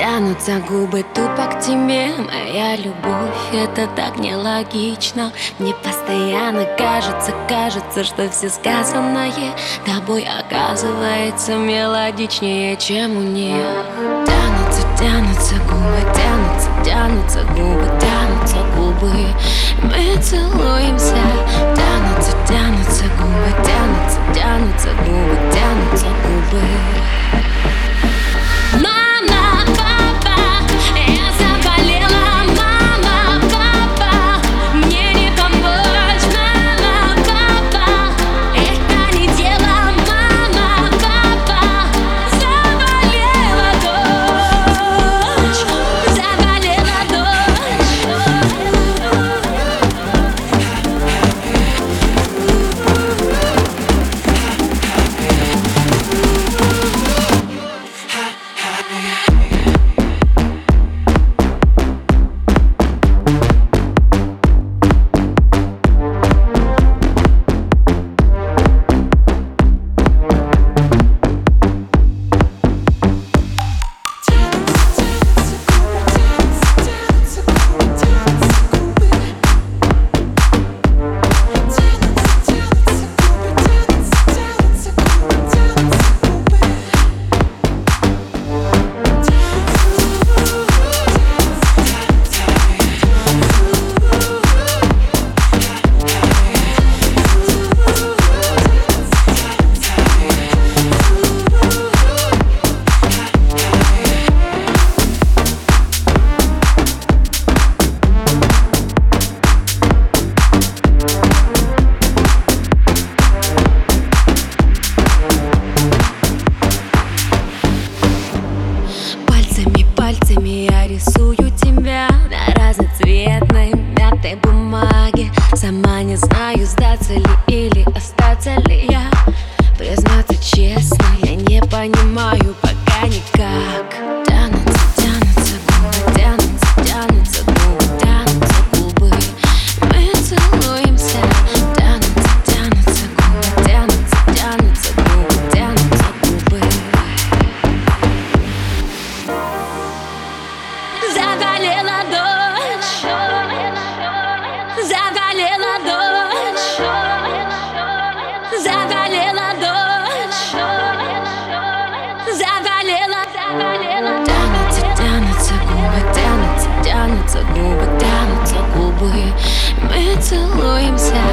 Тянутся, губы тупо к тебе Моя любовь, это так нелогично. Мне постоянно кажется, кажется, что все сказанное Тобой оказывается мелодичнее, чем у них Тянутся, тянутся губы, тянутся, тянутся губы, тянутся губы. Мы целуемся. Тянутся, тянутся губы, тянутся, тянутся губы, тянутся губы Пальцами я рисую тебя на разноцветной мятой бумаге. Сама не знаю, сдаться ли или остаться ли я. Признаться честно, я не понимаю пока никак. Целуемся